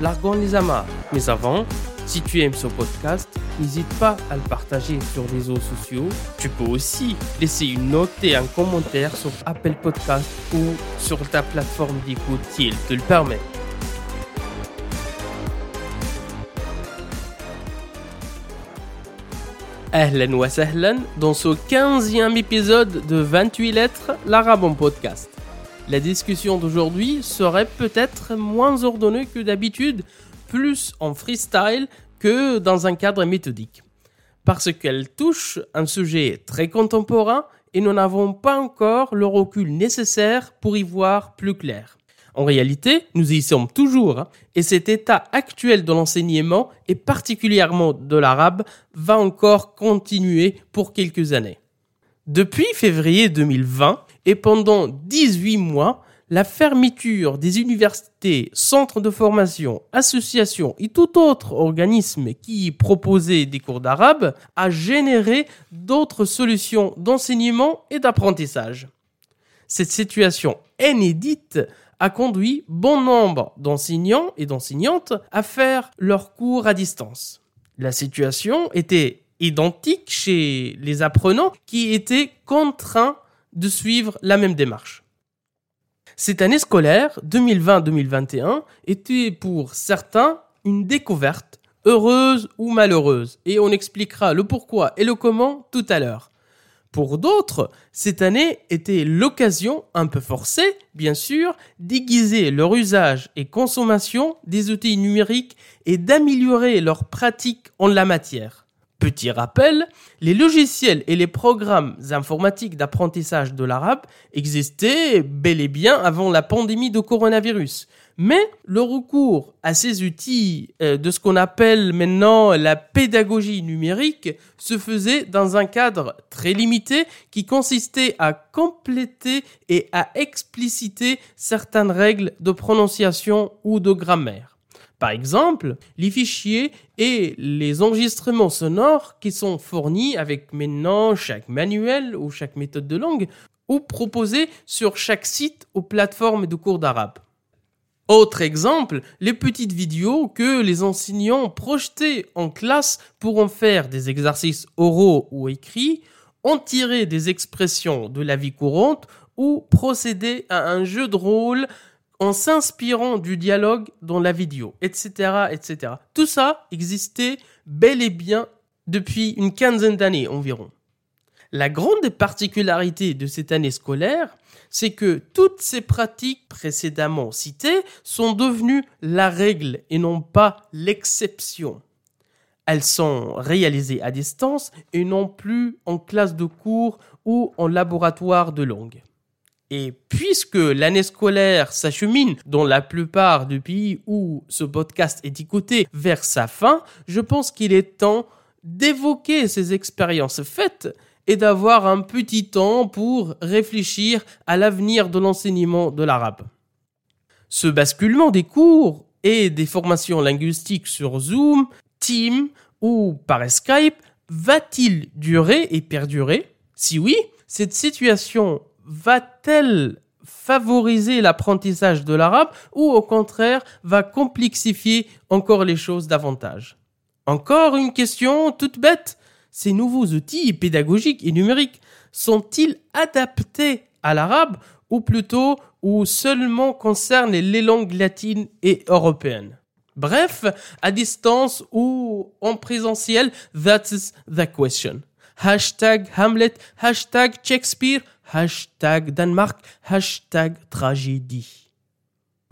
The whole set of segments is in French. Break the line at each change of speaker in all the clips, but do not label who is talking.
largons les amarres. Mais avant, si tu aimes ce podcast, n'hésite pas à le partager sur les réseaux sociaux. Tu peux aussi laisser une note et un commentaire sur Apple Podcast ou sur ta plateforme d'écoute si elle te le permet. Ahlan wa sahlan dans ce 15e épisode de 28 lettres, l'arabe en podcast. La discussion d'aujourd'hui serait peut-être moins ordonnée que d'habitude, plus en freestyle que dans un cadre méthodique. Parce qu'elle touche un sujet très contemporain et nous n'avons pas encore le recul nécessaire pour y voir plus clair. En réalité, nous y sommes toujours, hein, et cet état actuel de l'enseignement, et particulièrement de l'arabe, va encore continuer pour quelques années. Depuis février 2020, et pendant 18 mois, la fermeture des universités, centres de formation, associations et tout autre organisme qui proposait des cours d'arabe a généré d'autres solutions d'enseignement et d'apprentissage. Cette situation inédite a conduit bon nombre d'enseignants et d'enseignantes à faire leurs cours à distance. La situation était identique chez les apprenants qui étaient contraints de suivre la même démarche. Cette année scolaire 2020-2021 était pour certains une découverte, heureuse ou malheureuse, et on expliquera le pourquoi et le comment tout à l'heure. Pour d'autres, cette année était l'occasion, un peu forcée, bien sûr, d'aiguiser leur usage et consommation des outils numériques et d'améliorer leurs pratiques en la matière. Petit rappel, les logiciels et les programmes informatiques d'apprentissage de l'arabe existaient bel et bien avant la pandémie de coronavirus. Mais le recours à ces outils euh, de ce qu'on appelle maintenant la pédagogie numérique se faisait dans un cadre très limité qui consistait à compléter et à expliciter certaines règles de prononciation ou de grammaire. Par exemple, les fichiers et les enregistrements sonores qui sont fournis avec maintenant chaque manuel ou chaque méthode de langue ou proposés sur chaque site ou plateforme de cours d'arabe. Autre exemple, les petites vidéos que les enseignants projetaient en classe pour en faire des exercices oraux ou écrits, en tirer des expressions de la vie courante ou procéder à un jeu de rôle en s'inspirant du dialogue dans la vidéo, etc., etc. Tout ça existait bel et bien depuis une quinzaine d'années environ. La grande particularité de cette année scolaire, c'est que toutes ces pratiques précédemment citées sont devenues la règle et non pas l'exception. Elles sont réalisées à distance et non plus en classe de cours ou en laboratoire de langue. Et puisque l'année scolaire s'achemine dans la plupart des pays où ce podcast est écouté vers sa fin, je pense qu'il est temps d'évoquer ces expériences faites et d'avoir un petit temps pour réfléchir à l'avenir de l'enseignement de l'arabe. Ce basculement des cours et des formations linguistiques sur Zoom, Team ou par Skype va-t-il durer et perdurer? Si oui, cette situation va-t-elle favoriser l'apprentissage de l'arabe ou au contraire va complexifier encore les choses davantage? Encore une question toute bête. Ces nouveaux outils pédagogiques et numériques sont-ils adaptés à l'arabe ou plutôt ou seulement concernent les langues latines et européennes? Bref, à distance ou en présentiel, that's the question. Hashtag Hamlet, hashtag Shakespeare, hashtag Danemark, hashtag tragédie.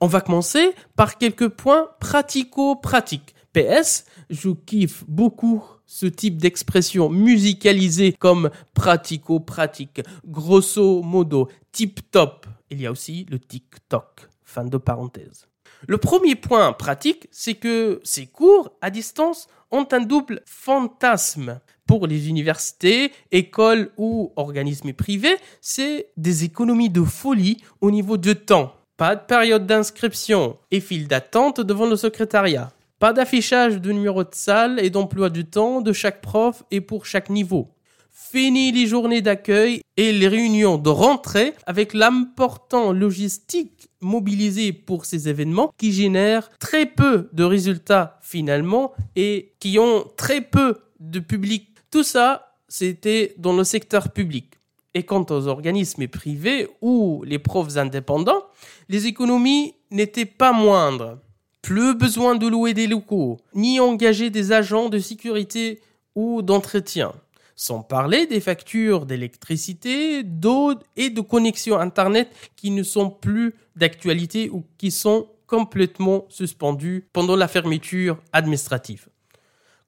On va commencer par quelques points pratico-pratiques. PS, je kiffe beaucoup ce type d'expression musicalisée comme pratico-pratique, grosso modo, tip-top. Il y a aussi le TikTok. Fin de parenthèse. Le premier point pratique, c'est que ces cours à distance ont un double fantasme. Pour les universités, écoles ou organismes privés, c'est des économies de folie au niveau de temps. Pas de période d'inscription et file d'attente devant le secrétariat. Pas d'affichage de numéro de salle et d'emploi du temps de chaque prof et pour chaque niveau. Fini les journées d'accueil et les réunions de rentrée avec l'important logistique mobilisé pour ces événements qui génèrent très peu de résultats finalement et qui ont très peu de public. Tout ça, c'était dans le secteur public. Et quant aux organismes privés ou les profs indépendants, les économies n'étaient pas moindres. Plus besoin de louer des locaux, ni engager des agents de sécurité ou d'entretien. Sans parler des factures d'électricité, d'eau et de connexion Internet qui ne sont plus d'actualité ou qui sont complètement suspendues pendant la fermeture administrative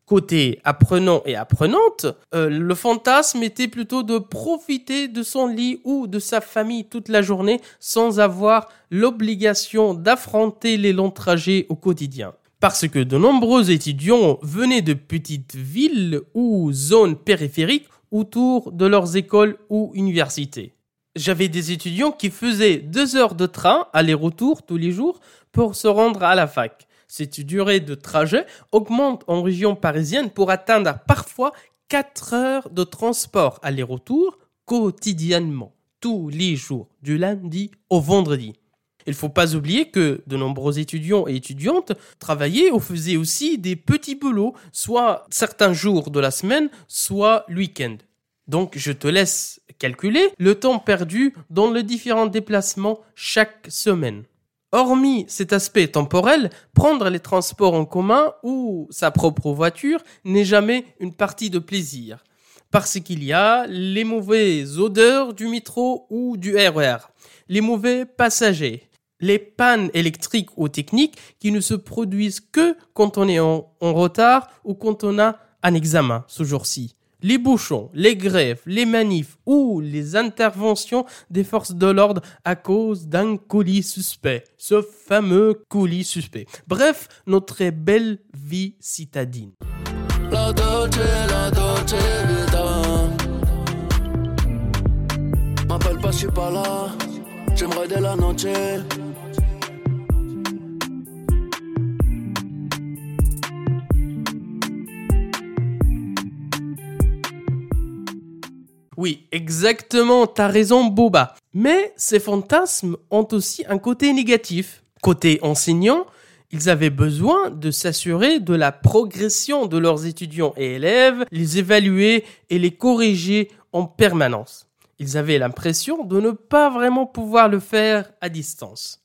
côté apprenant et apprenante, euh, le fantasme était plutôt de profiter de son lit ou de sa famille toute la journée sans avoir l'obligation d'affronter les longs trajets au quotidien. Parce que de nombreux étudiants venaient de petites villes ou zones périphériques autour de leurs écoles ou universités. J'avais des étudiants qui faisaient deux heures de train aller-retour tous les jours pour se rendre à la fac cette durée de trajet augmente en région parisienne pour atteindre parfois 4 heures de transport aller-retour quotidiennement, tous les jours, du lundi au vendredi. Il ne faut pas oublier que de nombreux étudiants et étudiantes travaillaient ou faisaient aussi des petits boulots, soit certains jours de la semaine, soit le week-end. Donc je te laisse calculer le temps perdu dans les différents déplacements chaque semaine. Hormis cet aspect temporel, prendre les transports en commun ou sa propre voiture n'est jamais une partie de plaisir. Parce qu'il y a les mauvaises odeurs du métro ou du RER, les mauvais passagers, les pannes électriques ou techniques qui ne se produisent que quand on est en, en retard ou quand on a un examen ce jour-ci les bouchons, les grèves, les manifs ou les interventions des forces de l'ordre à cause d'un colis suspect, ce fameux colis suspect. Bref, notre belle vie citadine. Oui, exactement, t'as raison Boba. Mais ces fantasmes ont aussi un côté négatif. Côté enseignant, ils avaient besoin de s'assurer de la progression de leurs étudiants et élèves, les évaluer et les corriger en permanence. Ils avaient l'impression de ne pas vraiment pouvoir le faire à distance.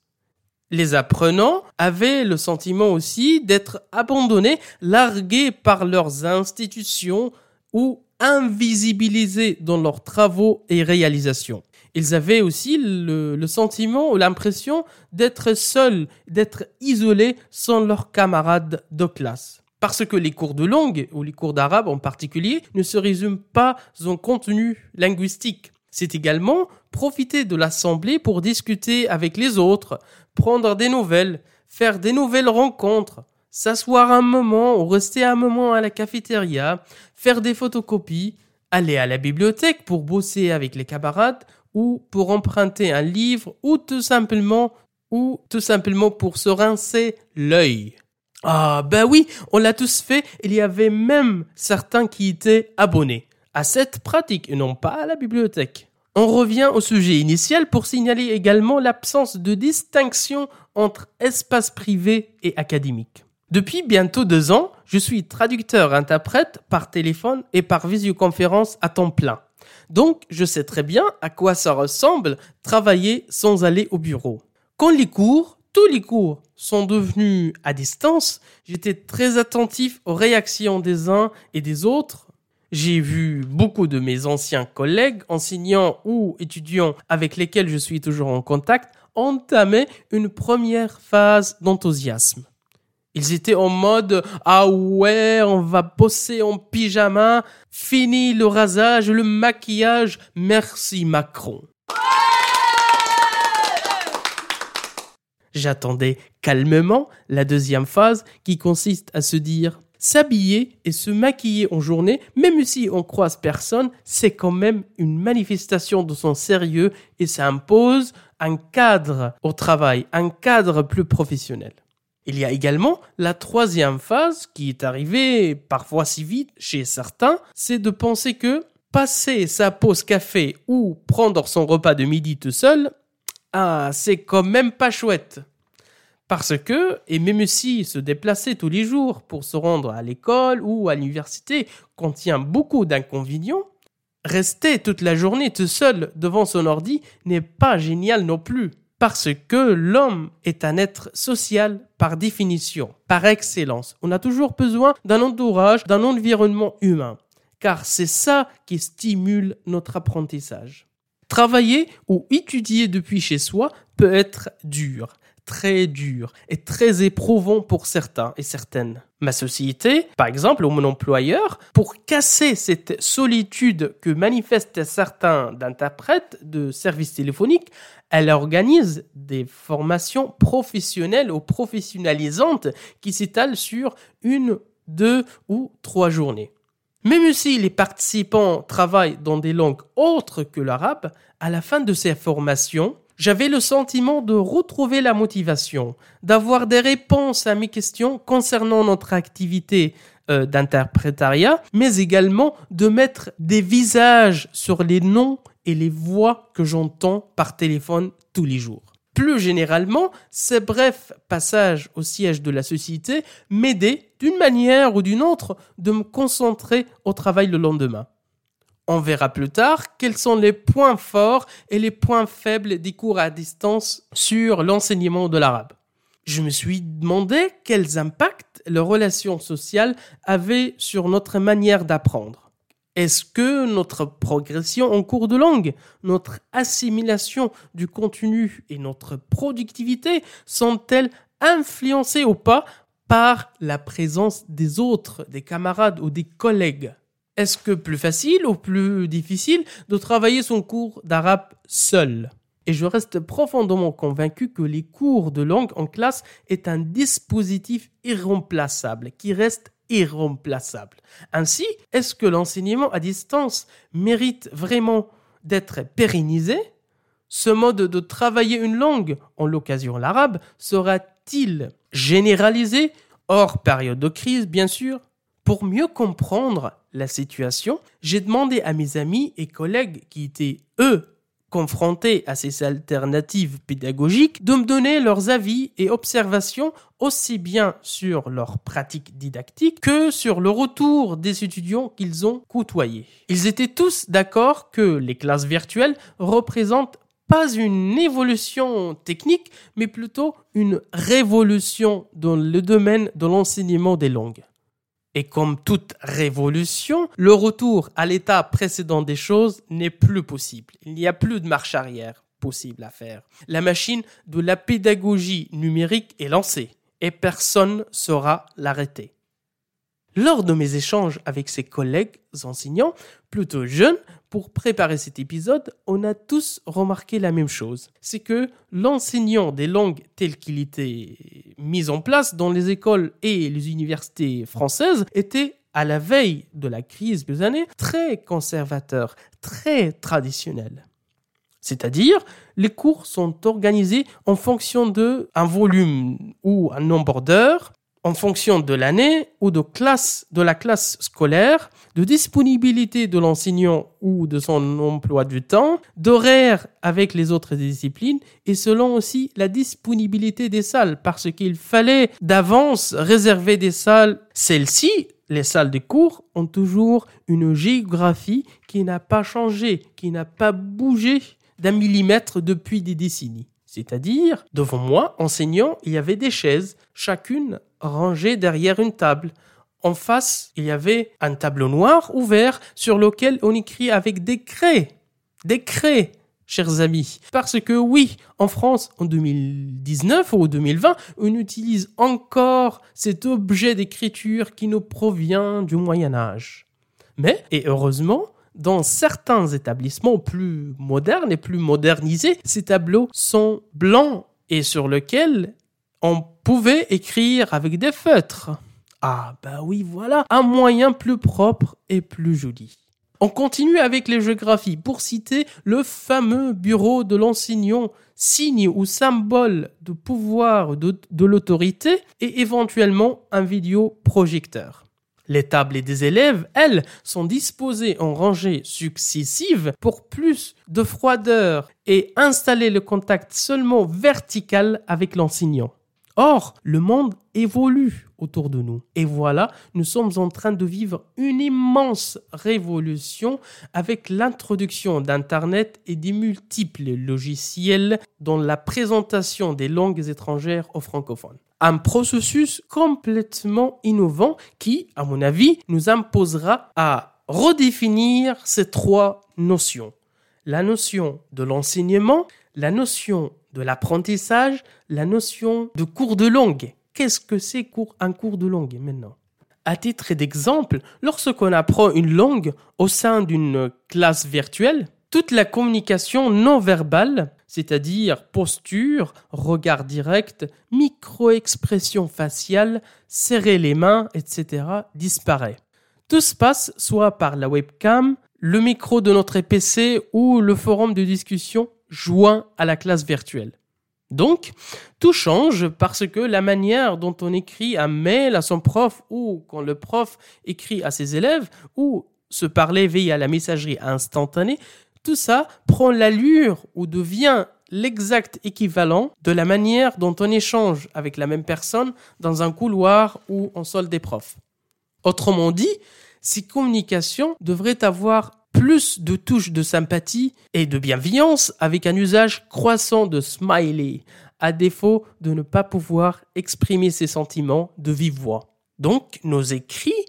Les apprenants avaient le sentiment aussi d'être abandonnés, largués par leurs institutions ou invisibilisés dans leurs travaux et réalisations. Ils avaient aussi le, sentiment ou l'impression d'être seuls, d'être isolés sans leurs camarades de classe. Parce que les cours de langue, ou les cours d'arabe en particulier, ne se résument pas en contenu linguistique. C'est également profiter de l'assemblée pour discuter avec les autres, prendre des nouvelles, faire des nouvelles rencontres, s'asseoir un moment ou rester un moment à la cafétéria, faire des photocopies, aller à la bibliothèque pour bosser avec les camarades ou pour emprunter un livre ou tout simplement ou tout simplement pour se rincer l'œil. Ah ben oui, on l'a tous fait, il y avait même certains qui étaient abonnés à cette pratique et non pas à la bibliothèque. On revient au sujet initial pour signaler également l'absence de distinction entre espace privé et académique. Depuis bientôt deux ans, je suis traducteur-interprète par téléphone et par visioconférence à temps plein. Donc, je sais très bien à quoi ça ressemble travailler sans aller au bureau. Quand les cours, tous les cours sont devenus à distance, j'étais très attentif aux réactions des uns et des autres. J'ai vu beaucoup de mes anciens collègues, enseignants ou étudiants avec lesquels je suis toujours en contact, entamer une première phase d'enthousiasme. Ils étaient en mode ah ouais, on va bosser en pyjama, fini le rasage, le maquillage, merci Macron. J'attendais calmement la deuxième phase qui consiste à se dire s'habiller et se maquiller en journée, même si on croise personne, c'est quand même une manifestation de son sérieux et ça impose un cadre au travail, un cadre plus professionnel. Il y a également la troisième phase qui est arrivée parfois si vite chez certains, c'est de penser que passer sa pause café ou prendre son repas de midi tout seul, ah, c'est quand même pas chouette. Parce que, et même si se déplacer tous les jours pour se rendre à l'école ou à l'université contient beaucoup d'inconvénients, rester toute la journée tout seul devant son ordi n'est pas génial non plus. Parce que l'homme est un être social par définition, par excellence. On a toujours besoin d'un entourage, d'un environnement humain. Car c'est ça qui stimule notre apprentissage. Travailler ou étudier depuis chez soi peut être dur très dur et très éprouvant pour certains et certaines. Ma société, par exemple, ou mon employeur, pour casser cette solitude que manifestent certains d'interprètes de services téléphoniques, elle organise des formations professionnelles ou professionnalisantes qui s'étalent sur une, deux ou trois journées. Même si les participants travaillent dans des langues autres que l'arabe, à la fin de ces formations, j'avais le sentiment de retrouver la motivation, d'avoir des réponses à mes questions concernant notre activité euh, d'interprétariat, mais également de mettre des visages sur les noms et les voix que j'entends par téléphone tous les jours. Plus généralement, ces brefs passages au siège de la société m'aidaient d'une manière ou d'une autre de me concentrer au travail le lendemain. On verra plus tard quels sont les points forts et les points faibles des cours à distance sur l'enseignement de l'arabe. Je me suis demandé quels impacts les relations sociales avaient sur notre manière d'apprendre. Est-ce que notre progression en cours de langue, notre assimilation du contenu et notre productivité sont-elles influencées ou pas par la présence des autres, des camarades ou des collègues? Est-ce que plus facile ou plus difficile de travailler son cours d'arabe seul? Et je reste profondément convaincu que les cours de langue en classe est un dispositif irremplaçable qui reste irremplaçable. Ainsi, est-ce que l'enseignement à distance mérite vraiment d'être pérennisé? Ce mode de travailler une langue, en l'occasion l'arabe, sera-t-il généralisé? Hors période de crise, bien sûr pour mieux comprendre la situation, j'ai demandé à mes amis et collègues qui étaient, eux, confrontés à ces alternatives pédagogiques, de me donner leurs avis et observations aussi bien sur leur pratique didactique que sur le retour des étudiants qu'ils ont côtoyés. Ils étaient tous d'accord que les classes virtuelles représentent pas une évolution technique, mais plutôt une révolution dans le domaine de l'enseignement des langues. Et comme toute révolution, le retour à l'état précédent des choses n'est plus possible. Il n'y a plus de marche arrière possible à faire. La machine de la pédagogie numérique est lancée et personne ne saura l'arrêter. Lors de mes échanges avec ses collègues enseignants, plutôt jeunes, pour préparer cet épisode, on a tous remarqué la même chose. C'est que l'enseignant des langues tel qu'il était mis en place dans les écoles et les universités françaises était à la veille de la crise des années, très conservateur, très traditionnel. C'est-à-dire, les cours sont organisés en fonction de un volume ou un nombre d'heures en fonction de l'année ou de classe, de la classe scolaire, de disponibilité de l'enseignant ou de son emploi du temps, d'horaire avec les autres disciplines et selon aussi la disponibilité des salles parce qu'il fallait d'avance réserver des salles. Celles-ci, les salles de cours, ont toujours une géographie qui n'a pas changé, qui n'a pas bougé d'un millimètre depuis des décennies. C'est-à-dire, devant moi, enseignant, il y avait des chaises, chacune rangée derrière une table. En face, il y avait un tableau noir ouvert sur lequel on écrit avec des craies. Chers amis. Parce que oui, en France, en 2019 ou 2020, on utilise encore cet objet d'écriture qui nous provient du Moyen Âge. Mais, et heureusement, dans certains établissements plus modernes et plus modernisés, ces tableaux sont blancs et sur lequel on pouvait écrire avec des feutres. Ah bah oui, voilà, un moyen plus propre et plus joli. On continue avec les géographies pour citer le fameux bureau de l'enseignant, signe ou symbole de pouvoir de, de l'autorité et éventuellement un vidéoprojecteur. Les tables des élèves, elles, sont disposées en rangées successives pour plus de froideur et installer le contact seulement vertical avec l'enseignant. Or, le monde évolue autour de nous. Et voilà, nous sommes en train de vivre une immense révolution avec l'introduction d'Internet et des multiples logiciels dans la présentation des langues étrangères aux francophones. Un processus complètement innovant qui, à mon avis, nous imposera à redéfinir ces trois notions. La notion de l'enseignement, la notion de l'apprentissage, la notion de cours de langue. Qu'est-ce que c'est un cours de langue maintenant? À titre d'exemple, lorsqu'on apprend une langue au sein d'une classe virtuelle, toute la communication non verbale, c'est-à-dire posture, regard direct, micro-expression faciale, serrer les mains, etc., disparaît. Tout se passe soit par la webcam, le micro de notre PC ou le forum de discussion joint à la classe virtuelle. Donc, tout change parce que la manière dont on écrit un mail à son prof ou quand le prof écrit à ses élèves ou se parler via la messagerie instantanée, tout ça prend l'allure ou devient l'exact équivalent de la manière dont on échange avec la même personne dans un couloir ou en salle des profs. Autrement dit, ces communications devraient avoir plus de touches de sympathie et de bienveillance avec un usage croissant de smiley, à défaut de ne pas pouvoir exprimer ses sentiments de vive voix. Donc, nos écrits,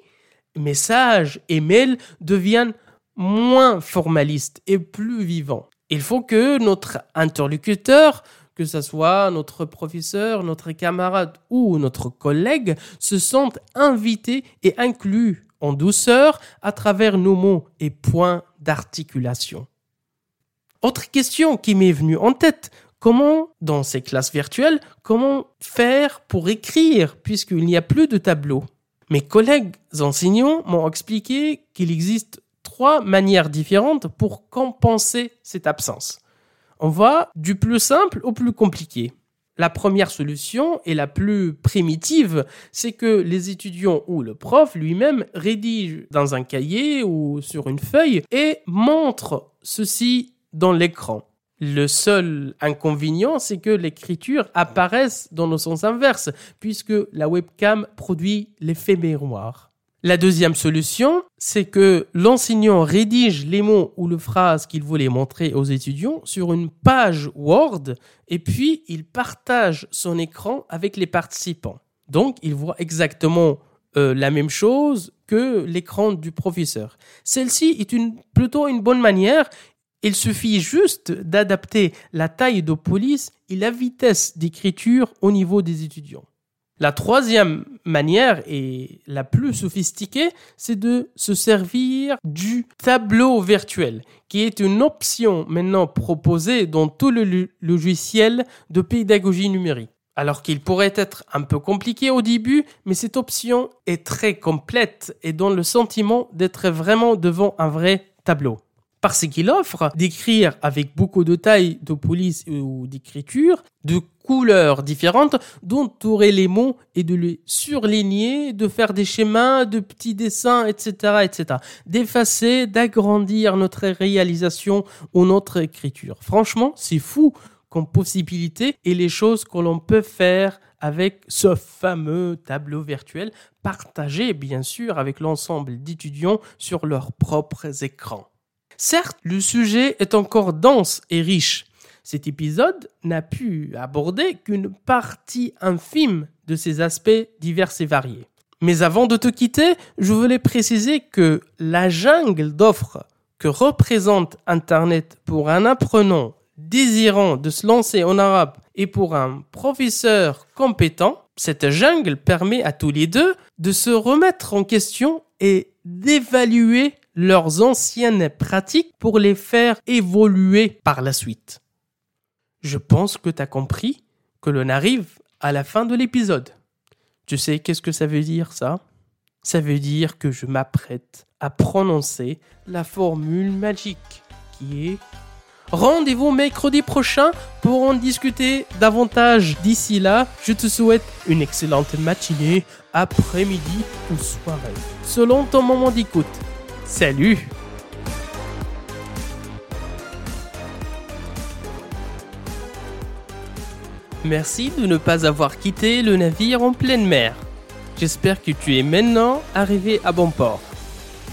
messages et mails deviennent moins formalistes et plus vivants. Il faut que notre interlocuteur, que ce soit notre professeur, notre camarade ou notre collègue, se sente invité et inclus en douceur à travers nos mots et points d'articulation. Autre question qui m'est venue en tête, comment, dans ces classes virtuelles, comment faire pour écrire puisqu'il n'y a plus de tableau? Mes collègues enseignants m'ont expliqué qu'il existe trois manières différentes pour compenser cette absence. On va du plus simple au plus compliqué. La première solution et la plus primitive, c'est que les étudiants ou le prof lui-même rédige dans un cahier ou sur une feuille et montre ceci dans l'écran. Le seul inconvénient, c'est que l'écriture apparaisse dans le sens inverse, puisque la webcam produit l'effet miroir. La deuxième solution, c'est que l'enseignant rédige les mots ou les phrases qu'il voulait montrer aux étudiants sur une page Word et puis il partage son écran avec les participants. Donc, il voit exactement euh, la même chose que l'écran du professeur. Celle-ci est une, plutôt une bonne manière. Il suffit juste d'adapter la taille de police et la vitesse d'écriture au niveau des étudiants. La troisième manière et la plus sophistiquée, c'est de se servir du tableau virtuel, qui est une option maintenant proposée dans tout le logiciel de pédagogie numérique. Alors qu'il pourrait être un peu compliqué au début, mais cette option est très complète et donne le sentiment d'être vraiment devant un vrai tableau parce qu'il offre d'écrire avec beaucoup de tailles de police ou d'écriture, de couleurs différentes, d'entourer les mots et de les surligner, de faire des schémas, de petits dessins, etc., etc. D'effacer, d'agrandir notre réalisation ou notre écriture. Franchement, c'est fou comme possibilité et les choses que l'on peut faire avec ce fameux tableau virtuel partagé bien sûr avec l'ensemble d'étudiants sur leurs propres écrans. Certes, le sujet est encore dense et riche. Cet épisode n'a pu aborder qu'une partie infime de ces aspects divers et variés. Mais avant de te quitter, je voulais préciser que la jungle d'offres que représente Internet pour un apprenant désirant de se lancer en arabe et pour un professeur compétent, cette jungle permet à tous les deux de se remettre en question et d'évaluer leurs anciennes pratiques pour les faire évoluer par la suite. Je pense que tu as compris que l'on arrive à la fin de l'épisode. Tu sais qu'est-ce que ça veut dire ça? Ça veut dire que je m'apprête à prononcer la formule magique qui est Rendez-vous mercredi prochain pour en discuter davantage. D'ici là, je te souhaite une excellente matinée, après-midi ou soirée, selon ton moment d'écoute. Salut Merci de ne pas avoir quitté le navire en pleine mer. J'espère que tu es maintenant arrivé à bon port.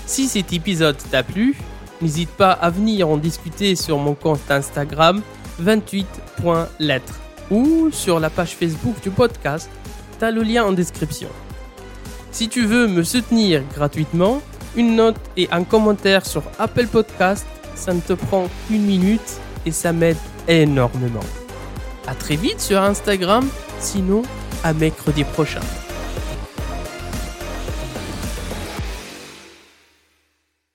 Si cet épisode t'a plu, n'hésite pas à venir en discuter sur mon compte Instagram 28.lettres ou sur la page Facebook du podcast. T'as le lien en description. Si tu veux me soutenir gratuitement, une note et un commentaire sur Apple Podcast, ça ne te prend qu'une minute et ça m'aide énormément. À très vite sur Instagram, sinon à mercredi prochain.